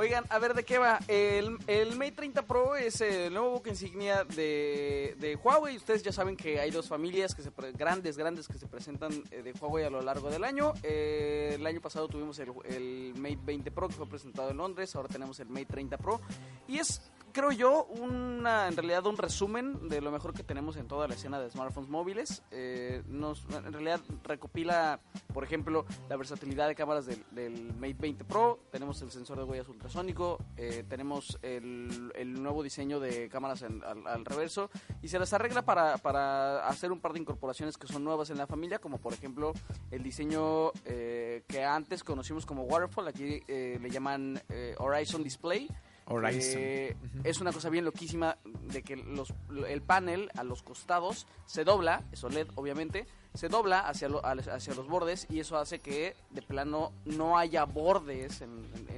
Oigan, a ver, ¿de qué va? El, el Mate 30 Pro es el nuevo buque insignia de, de Huawei. Ustedes ya saben que hay dos familias que se grandes, grandes que se presentan eh, de Huawei a lo largo del año. Eh, el año pasado tuvimos el, el Mate 20 Pro que fue presentado en Londres. Ahora tenemos el Mate 30 Pro. Y es, creo yo, una, en realidad un resumen de lo mejor que tenemos en toda la escena de smartphones móviles. Eh, nos, en realidad recopila, por ejemplo, la versatilidad de cámaras del, del Mate 20 Pro. Tenemos el sensor de huellas ultrasónico. eh, tenemos el, el nuevo diseño de cámaras en- al, al reverso. Y se las arregla para, para hacer un par de incorporaciones que son nuevas en la familia, como por ejemplo el diseño eh, que antes conocimos como Waterfall. Aquí eh, le llaman eh, Horizon Display. Horizon. Eh, Es una cosa bien loquísima de que los, el panel a los costados se dobla, es OLED obviamente, se dobla hacia, lo- hacia los bordes y eso hace que de plano no haya bordes en, en-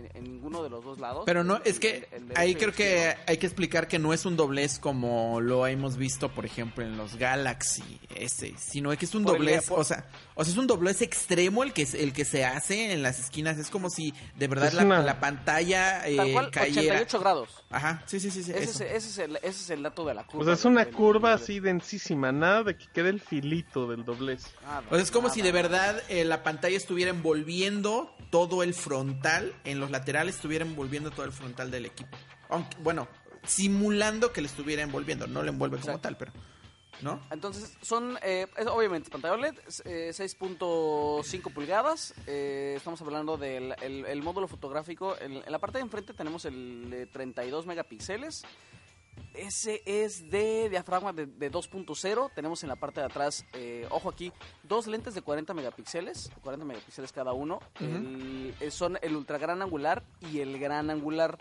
de los dos lados. Pero no, El- es que el- el derecho ahí creo que izquierdo. hay que explicar que no es un doblez como lo hemos visto, por ejemplo, en los Galaxy S, sino que es un Por el- doblez, por- o sea, o sea, es un doblez extremo el que es- el que se hace en las esquinas, es como si de verdad Es la, una- la pantalla eh, Tal cual, cayera. 88 grados. Ajá, sí, sí, sí, sí, Ese, es, ese, es el, ese es el dato de la curva. Pues es del- una del- curva del- así densísima, nada de que quede el filito del doblez. Nada, O sea, es como nada, si de verdad eh, la pantalla estuviera envolviendo todo el frontal, en los laterales estuviera envolviendo todo el frontal del equipo. Aunque, bueno, simulando que le estuviera envolviendo, no le envuelve como Exacto. tal, pero... ¿No? Entonces, son, eh, es, obviamente, pantalla OLED, eh, 6.5 pulgadas. eh, estamos hablando del el, el módulo fotográfico. En, en la parte de enfrente tenemos el de 32 megapíxeles. Ese es de diafragma de, de 2.0. Tenemos en la parte de atrás, eh, ojo aquí, dos lentes de 40 megapíxeles, 40 megapíxeles cada uno. El- eh, son el ultra gran angular y el gran angular.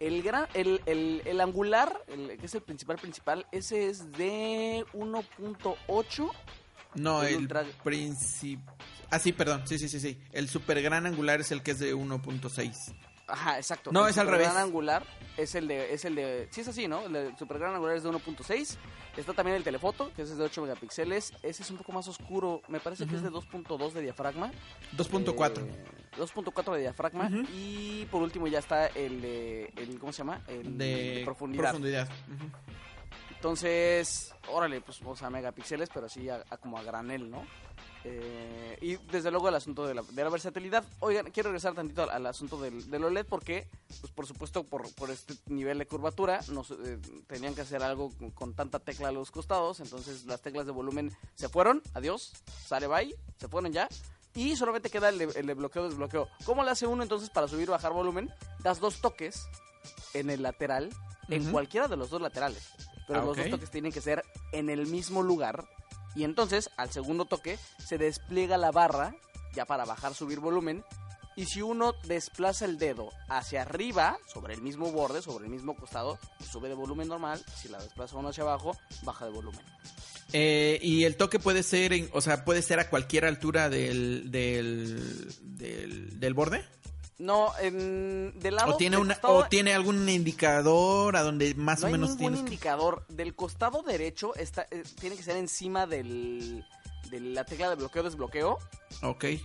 El, gran, el, el, el angular, el, que es el principal principal, ese es de 1.8. No, El el, ultra- principal... Ah, sí, perdón, sí, sí, sí, sí. El super gran angular es el que es de 1.6. Ajá, exacto. No, El es al revés. angular es el de, es el de, sí es así, ¿no? El de super gran angular es de 1.6. Está también el telefoto, que ese es de 8 megapíxeles. Ese es un poco más oscuro. Me parece que es de 2.2 de diafragma. 2.4. Eh, 2.4 de diafragma. Y por último ya está el de, el, ¿cómo se llama? El de, profundidad. Ujú. Entonces, órale, pues, o sea, megapíxeles, pero así a, a como a granel, ¿no? Eh, y desde luego el asunto de la, de la versatilidad. Oigan, quiero regresar tantito al, al asunto del, del OLED porque, pues por supuesto, por, por este nivel de curvatura, nos eh, tenían que hacer algo con, con tanta tecla a los costados. Entonces las teclas de volumen se fueron, adiós, sale bye, se fueron ya. Y solamente queda el de, el de bloqueo, desbloqueo. ¿Cómo le hace uno entonces para subir o bajar volumen? Das dos toques en el lateral, en Ujú. cualquiera de los dos laterales. Pero Ah, los ok. dos toques tienen que ser en el mismo lugar. Y entonces, al segundo toque, se despliega la barra, ya para bajar, subir volumen. Y si uno desplaza el dedo hacia arriba, sobre el mismo borde, sobre el mismo costado, sube de volumen normal. Si la desplaza uno hacia abajo, baja de volumen. Eh, y el toque puede ser, en- o sea, puede ser a cualquier altura del, del, del, del borde. No, en, del lado O tiene, del una, costado- o tiene algún indicador a donde más no o menos ningún tienes que... indicador. Del costado derecho está, eh, tiene que ser encima del, de la tecla de bloqueo desbloqueo. Ok. Eh,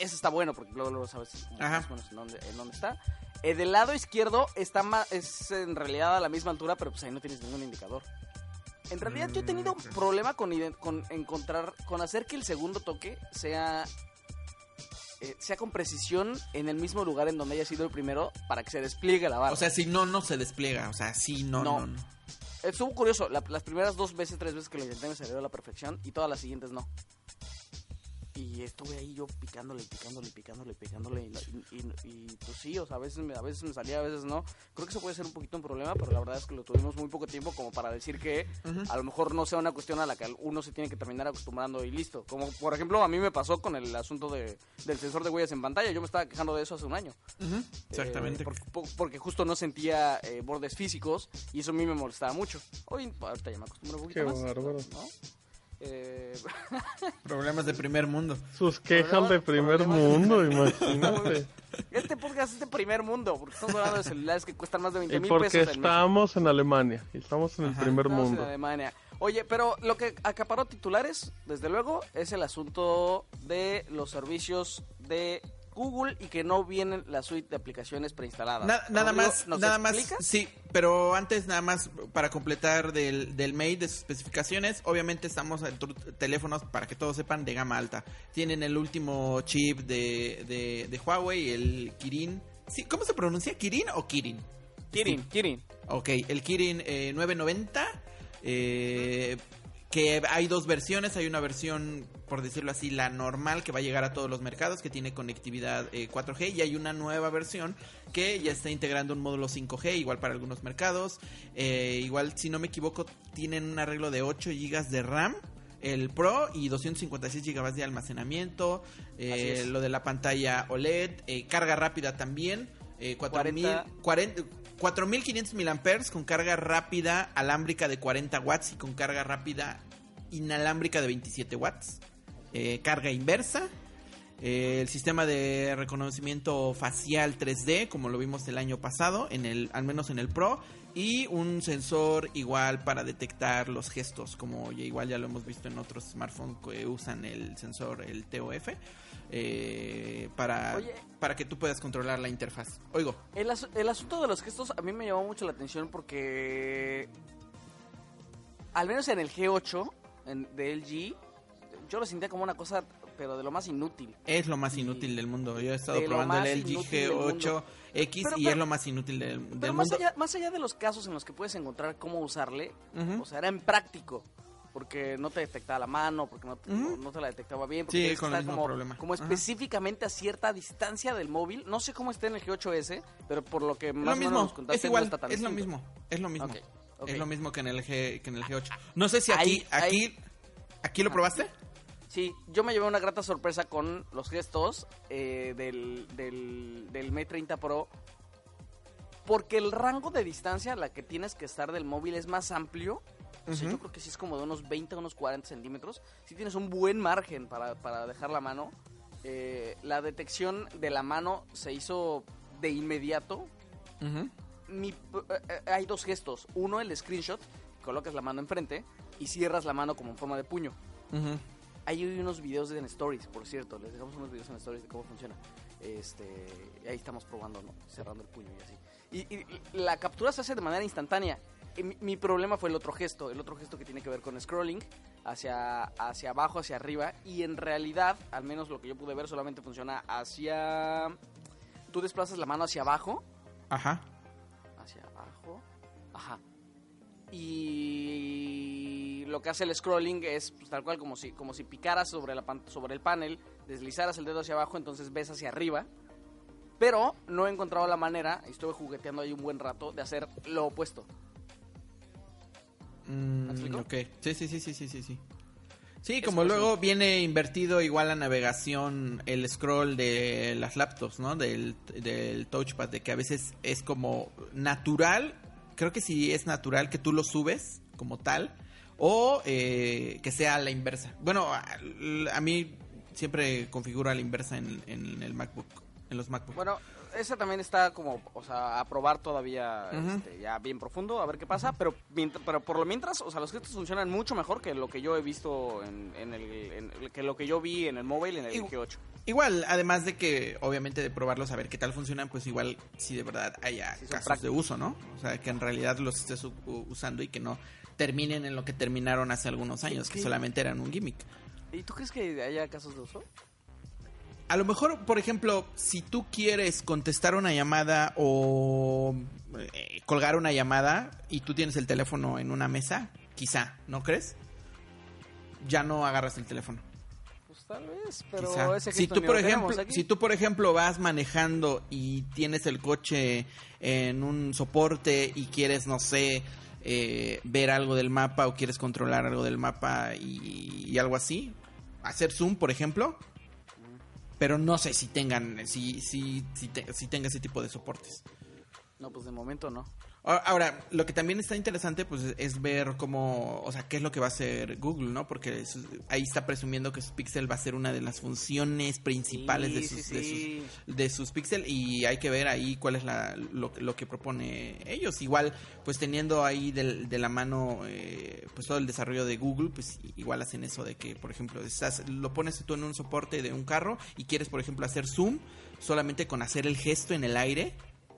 Ese está bueno porque luego, luego sabes Ajá. más o menos en dónde, en dónde está. Eh, del lado izquierdo está ma- es en realidad a la misma altura, pero pues ahí no tienes ningún indicador. En realidad yo he tenido Mm, problema con, con encontrar, con hacer que el segundo toque sea sea con precisión en el mismo lugar en donde haya sido el primero para que se despliegue la barra. O sea, si no, no se despliega. O sea, si no, no, No. no. Estuvo curioso, la- las primeras dos veces, tres veces que lo intenté me salió a la perfección y todas las siguientes no. Y estuve ahí yo picándole, picándole, picándole, picándole y, y- y- y, pues sí, o sea, a veces, me, a veces me salía, a veces no. Creo que eso puede ser un poquito un problema, pero la verdad es que lo tuvimos muy poco tiempo como para decir que Ujú. a lo mejor no sea una cuestión a la que uno se tiene que terminar acostumbrando y listo. Como por ejemplo a mí me pasó con el asunto de, del sensor de huellas en pantalla, yo me estaba quejando de eso hace un año. Ujú, Exactamente. Eh, porque, po- porque justo no sentía eh, bordes físicos y eso a mí me molestaba mucho. Hoy ahorita ya me acostumbro un poquito Qué más. bárbaro. ¿no? Eh, Problemas de primer mundo. Sus quejas de primer problemas- mundo, imagínate. este podcast es de primer mundo, porque estamos hablando de celulares que cuestan más de 20 Y mil porque pesos en México. estamos en Alemania. y Estamos en el Ajá. primer Estamos en mundo. Alemania. Oye, pero lo que acaparó titulares, desde luego, es el asunto de los servicios de Google y que no vienen la suite de aplicaciones preinstaladas. Na- nada Rodrigo, más, ¿nos nada más, sí, pero antes nada más para completar del, del Mate, de sus especificaciones, obviamente estamos en teléfonos, para que todos sepan, de gama alta. Tienen el último chip de, de, de Huawei, el Kirin. Sí, ¿Cómo se pronuncia? ¿Kirin o Kirin? Kirin, Sí. Kirin. Ok, el Kirin eh, 990. eh, que hay dos versiones. Hay una versión, por decirlo así, la normal que va a llegar a todos los mercados, que tiene conectividad eh, 4G. Y hay una nueva versión que ya está integrando un módulo 5G, igual para algunos mercados. Eh, igual, si no me equivoco, tienen un arreglo de 8 GB de RAM. El Pro y 256 GB de almacenamiento. eh, lo de la pantalla OLED. eh, carga rápida también. Eh, 4000, 40. 40 4500 miliamperes con carga rápida alámbrica de 40 watts y con carga rápida inalámbrica de 27 watts. Eh, carga inversa. Eh, el sistema de reconocimiento facial 3D, como lo vimos el año pasado, en el, al menos en el Pro. Y un sensor igual para detectar los gestos, como ya igual ya lo hemos visto en otros smartphones que usan el sensor, el TOF, eh, para, Oye. para que tú puedas controlar la interfaz. Oigo. El, el asunto de los gestos a mí me llamó mucho la atención porque al menos en el G8 en- de LG yo lo sentía como una cosa pero de lo más inútil. Es lo más Y- inútil del mundo. Yo he estado lo probando el LG inútil del mundo. G8X Pero- y pero- es lo más inútil del, del Pero más mundo. allá, más allá de los casos en los que puedes encontrar cómo usarle, Ujú. o sea, era en práctico. Porque no te detectaba la mano, porque no te, Ujú. no te la detectaba bien. Porque Sí, con el mismo como, problema. Como específicamente a cierta distancia del móvil. No sé cómo está en el G8S, pero por lo que más lo o menos nos contaste, es igual, no está tan es lo distinto. mismo, es lo mismo. Ok, Es lo mismo que en el G, que en el G8. No sé si aquí, Ahí- aquí, ahí- aquí lo probaste. Sí, yo me llevé una grata sorpresa con los gestos eh, del, del, del Mate 30 Pro. Porque el rango de distancia a la que tienes que estar del móvil es más amplio. O sea, Ujú. yo creo que sí es como de unos 20 a unos 40 centímetros. Si tienes un buen margen para, para dejar la mano. Eh, la detección de la mano se hizo de inmediato. Ujú. Mi- eh, eh, hay dos gestos. Uno, el screenshot. Colocas la mano enfrente y cierras la mano como en forma de puño. Ujú. Hay unos videos en Stories, por cierto. Les dejamos unos videos en Stories de cómo funciona. Este, ahí estamos probando, ¿no? Cerrando el puño y así. Y, y- y la captura se hace de manera instantánea. Mi, mi problema fue el otro gesto, el otro gesto que tiene que ver con scrolling hacia, hacia abajo, hacia arriba. Y en realidad, al menos lo que yo pude ver, solamente funciona hacia... Tú desplazas la mano hacia abajo Ajá. Y lo que hace el scrolling es pues, tal cual como si como si picaras sobre la pan- sobre el panel, deslizaras el dedo hacia abajo, entonces ves hacia arriba. Pero no he encontrado la manera, y estuve jugueteando ahí un buen rato, de hacer lo opuesto. Mm, ¿Me explico? ok. Sí, sí, sí, sí, sí, sí, sí. Sí, como luego viene invertido igual la navegación, el scroll de las laptops, ¿no? Del, del touchpad, de que a veces es como natural, creo que sí es natural que tú lo subes como tal, o eh, que sea la inversa. Bueno, a, a mí siempre configuro a la inversa en, en el MacBook, en los MacBook. Bueno, ese también está como, o sea, a probar todavía este, ya bien profundo, a ver qué pasa. Pero, pero por lo mientras, o sea, los gestos funcionan mucho mejor que lo que yo he visto en, en el, en- que lo que yo vi en el móvil en el Igu- G8. Igual, además de que, obviamente, de probarlos, a ver qué tal funcionan, pues igual, si de verdad haya Sí, casos de uso, ¿no? O sea, que en realidad los estés usando y que no terminen en lo que terminaron hace algunos años, que solamente eran un gimmick. ¿Y tú crees que haya casos de uso? A lo mejor, por ejemplo, si tú quieres contestar una llamada o eh, colgar una llamada y tú tienes el teléfono en una mesa, quizá, ¿no crees? Ya no agarras el teléfono. Pues tal vez, pero Quizá. ese si tú por lo ejemplo aquí. si tú por ejemplo vas manejando y tienes el coche en un soporte y quieres no sé eh, ver algo del mapa o quieres controlar algo del mapa y, y algo así hacer zoom por ejemplo pero no sé si tengan si si si, te- si tenga ese tipo de soportes No, pues de momento no. Ahora, lo que también está interesante, pues, es ver cómo, o sea, qué es lo que va a hacer Google, ¿no? Porque eso- ahí está presumiendo que su Pixel va a ser una de las funciones principales Sí, de sus, sí, de sus, de sus Pixel y hay que ver ahí cuál es la, lo, lo que propone ellos. Igual, pues, teniendo ahí de, la mano, eh, pues, todo el desarrollo de Google, pues, igual hacen eso de que, por ejemplo, estás, lo pones tú en un soporte de un carro y quieres, por ejemplo, hacer zoom solamente con hacer el gesto en el aire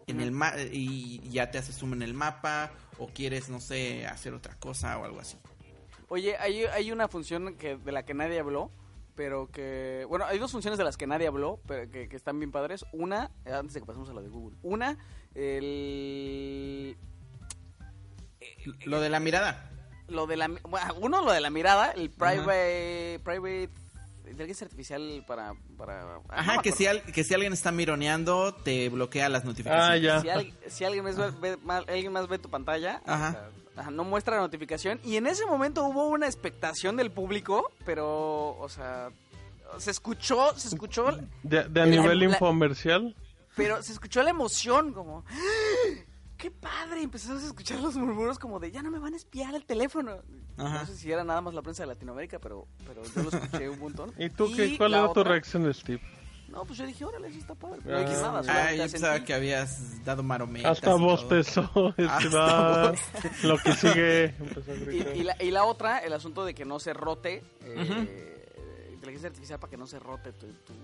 en el ma y ya te hace zoom en el mapa o quieres no sé hacer otra cosa o algo así Oye, hay, hay una función que de la que nadie habló, pero que... Bueno, hay dos funciones de las que nadie habló, pero que, que están bien padres. Una, eh, antes de que pasemos a la de Google. Una, el... lo de la mirada Lo de la... bueno, uno, lo de la mirada, el private... Private... Inteligencia artificial para... para ah, no ajá que si al- que si alguien está mironeando te bloquea las notificaciones Ah, ya. Si, al- si alguien, más ve, ve- ma- alguien más ve tu pantalla, Ajá. o sea, ajá, no muestra la notificación. Y en ese momento hubo una expectación del público, pero, o sea, se escuchó, se escuchó, De, de a La- nivel la- infomercial. pero se escuchó la emoción, como, ¡Ah! ¡Qué padre! Empezamos a escuchar los murmuros como de, ya no me van a espiar el teléfono. Ajá. No sé si era nada más la prensa de Latinoamérica, pero, pero yo lo escuché un montón. ¿Y tú qué? ¿Cuál era tu reacción, Steve? No, pues yo dije, órale, eso está padre. No Ah. dije nada, ah yo pensaba que habías dado marometas Hasta bostezó. Hasta Este va. bostezó. Lo que sigue. Empezó a gritar. Y, y la, y la otra, el asunto de que no se rote, eh, inteligencia artificial para que no se rote tu, tu-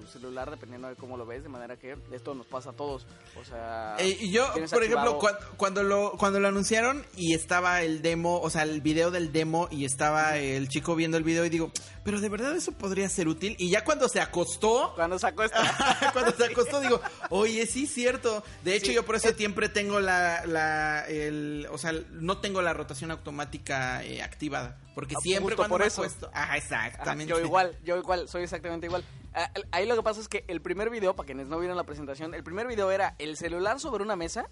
tu celular dependiendo de cómo lo ves, de manera que esto nos pasa a todos. O sea, Eh, y yo, por ejemplo, activado- cuan- cuando, lo cuando lo anunciaron y estaba el demo, o sea, el video del demo y estaba el chico viendo el video y digo, pero de verdad eso podría ser útil. Y ya cuando se acostó, cuando sacó esta... cuando se acostó digo, oye, sí, cierto. De hecho, Sí. yo por eso siempre tengo la, la, el, o sea, no tengo la rotación automática eh, activada. Porque Ah, siempre cuando por me eso. acuesto... Ajá, Ajá, exactamente. yo igual, yo igual, soy exactamente igual. Ah, Ahí lo que pasa es que el primer video, para quienes no vieron la presentación, el primer video era el celular sobre una mesa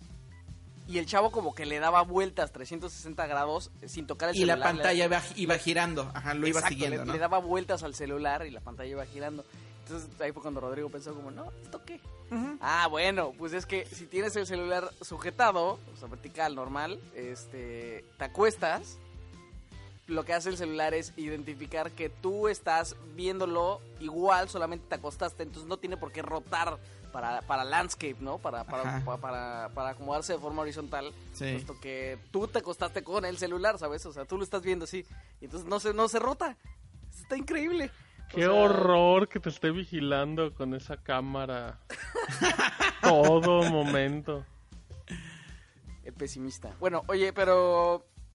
y el chavo como que le daba vueltas 360 grados sin tocar el Y la celular. pantalla iba, iba girando, ajá, lo iba siguiendo, le, ¿no? le daba vueltas al celular y la pantalla iba girando. Entonces ahí fue cuando Rodrigo pensó como, no, ¿esto qué? Ah, bueno, pues es que si tienes el celular sujetado, o sea, vertical, normal, este, te acuestas, lo que hace el celular es identificar que tú estás viéndolo igual, solamente te acostaste, entonces no tiene por qué rotar para, para landscape, ¿no? Para, para, para, para acomodarse de forma horizontal, Sí. puesto que tú te acostaste con el celular, ¿sabes? O sea, tú lo estás viendo así, y entonces no se, no se rota. Está increíble. O Qué sea, horror que te esté vigilando con esa cámara. Todo momento. El pesimista. Bueno, oye, pero